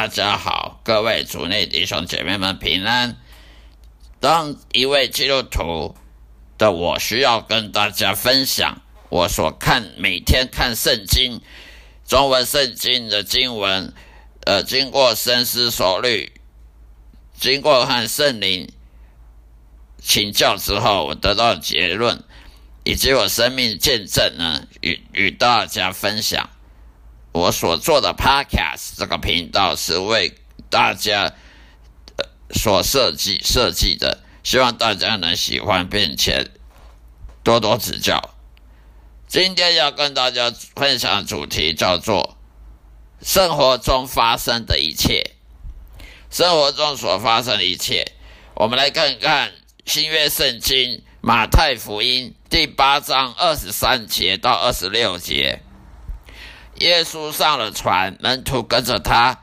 大家好，各位主内弟兄姐妹们平安。当一位基督徒的我，需要跟大家分享我所看每天看圣经中文圣经的经文，呃，经过深思熟虑，经过和圣灵请教之后，我得到结论，以及我生命见证呢，与与大家分享。我所做的 Podcast 这个频道是为大家所设计设计的，希望大家能喜欢，并且多多指教。今天要跟大家分享主题叫做“生活中发生的一切”。生活中所发生的一切，我们来看看新约圣经马太福音第八章二十三节到二十六节。耶稣上了船，门徒跟着他。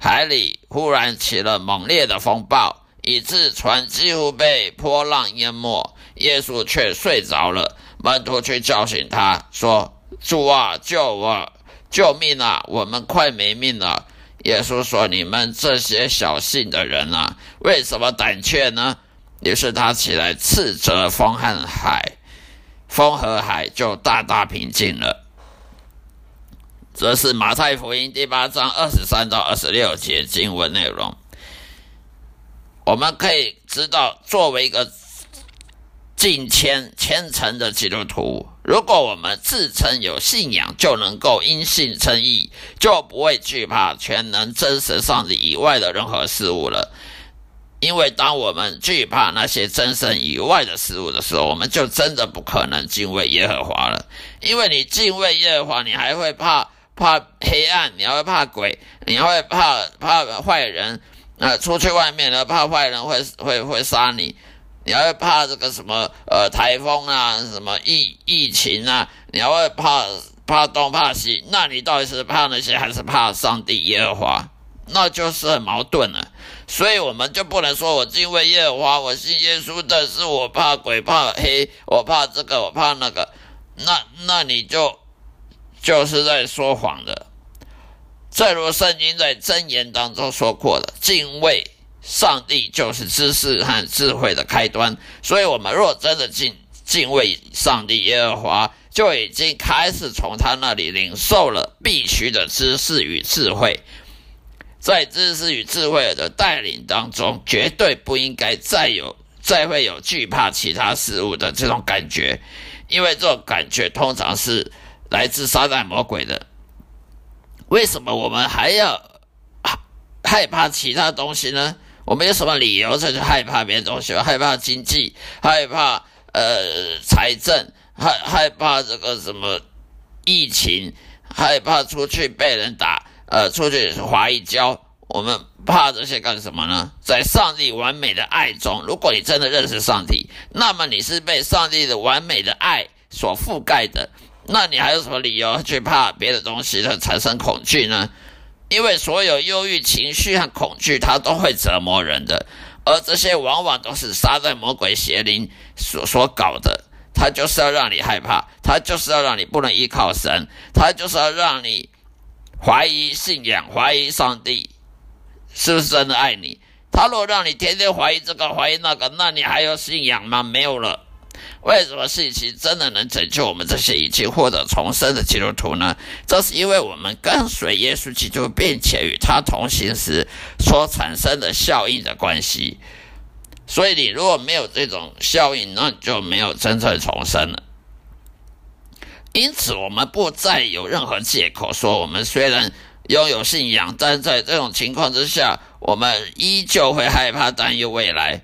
海里忽然起了猛烈的风暴，以致船几乎被波浪淹没。耶稣却睡着了。门徒去叫醒他，说：“主啊，救我！救命啊！我们快没命了。”耶稣说：“你们这些小信的人啊，为什么胆怯呢？”于是他起来斥责风和海，风和海就大大平静了。这是马太福音第八章二十三到二十六节经文内容。我们可以知道，作为一个敬虔虔诚的基督徒，如果我们自称有信仰，就能够因信称义，就不会惧怕全能真实上帝以外的任何事物了。因为当我们惧怕那些真神以外的事物的时候，我们就真的不可能敬畏耶和华了。因为你敬畏耶和华，你还会怕。怕黑暗，你还会怕鬼，你还会怕怕坏人，呃，出去外面呢，怕坏人会会会杀你，你还会怕这个什么呃台风啊，什么疫疫情啊，你还会怕怕东怕西，那你到底是怕那些，还是怕上帝耶和华？那就是很矛盾了。所以我们就不能说我敬畏耶和华，我信耶稣，但是我怕鬼怕黑，我怕这个，我怕那个，那那你就。就是在说谎的，正如圣经在箴言当中说过的，敬畏上帝就是知识和智慧的开端。所以，我们若真的敬敬畏上帝耶和华，就已经开始从他那里领受了必须的知识与智慧。在知识与智慧的带领当中，绝对不应该再有再会有惧怕其他事物的这种感觉，因为这种感觉通常是。来自撒旦魔鬼的，为什么我们还要害怕其他东西呢？我们有什么理由再去害怕别的东西？害怕经济，害怕呃财政，害害怕这个什么疫情，害怕出去被人打，呃，出去滑一跤。我们怕这些干什么呢？在上帝完美的爱中，如果你真的认识上帝，那么你是被上帝的完美的爱所覆盖的。那你还有什么理由去怕别的东西的产生恐惧呢？因为所有忧郁情绪和恐惧，它都会折磨人的，而这些往往都是撒旦魔鬼邪灵所所搞的。他就是要让你害怕，他就是要让你不能依靠神，他就是要让你怀疑信仰，怀疑上帝是不是真的爱你。他若让你天天怀疑这个怀疑那个，那你还有信仰吗？没有了。为什么信息真的能拯救我们这些已经获得重生的基督徒呢？这是因为我们跟随耶稣基督，并且与他同行时所产生的效应的关系。所以你如果没有这种效应，那你就没有真正重生了。因此，我们不再有任何借口说我们虽然拥有信仰，但在这种情况之下，我们依旧会害怕担忧未来。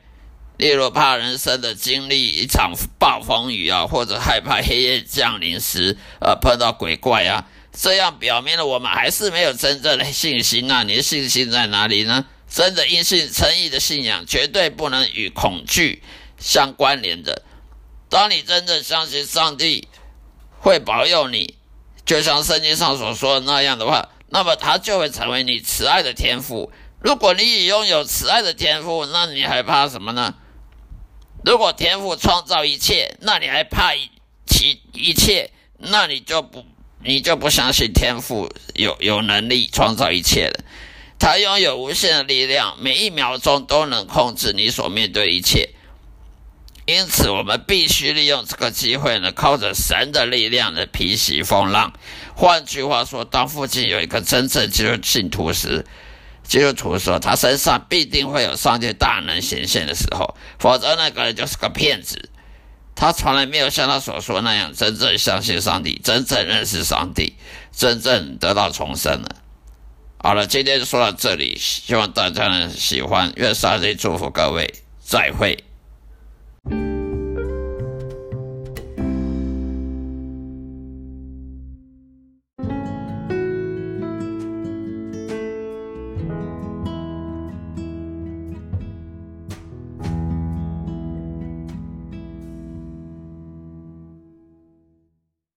例如怕人生的经历一场暴风雨啊，或者害怕黑夜降临时，呃，碰到鬼怪啊，这样表明了我们还是没有真正的信心。那你的信心在哪里呢？真的因信诚意的信仰，绝对不能与恐惧相关联的。当你真正相信上帝会保佑你，就像圣经上所说的那样的话，那么他就会成为你慈爱的天赋。如果你已拥有慈爱的天赋，那你还怕什么呢？如果天父创造一切，那你还怕其一切？那你就不，你就不相信天父有有能力创造一切了。他拥有无限的力量，每一秒钟都能控制你所面对一切。因此，我们必须利用这个机会呢，靠着神的力量的平息风浪。换句话说，当附近有一个真正基督信徒时，基督徒说他身上必定会有上帝大能显现的时候，否则那个人就是个骗子。他从来没有像他所说那样真正相信上帝，真正认识上帝，真正得到重生了。好了，今天就说到这里，希望大家能喜欢，愿上帝祝福各位，再会。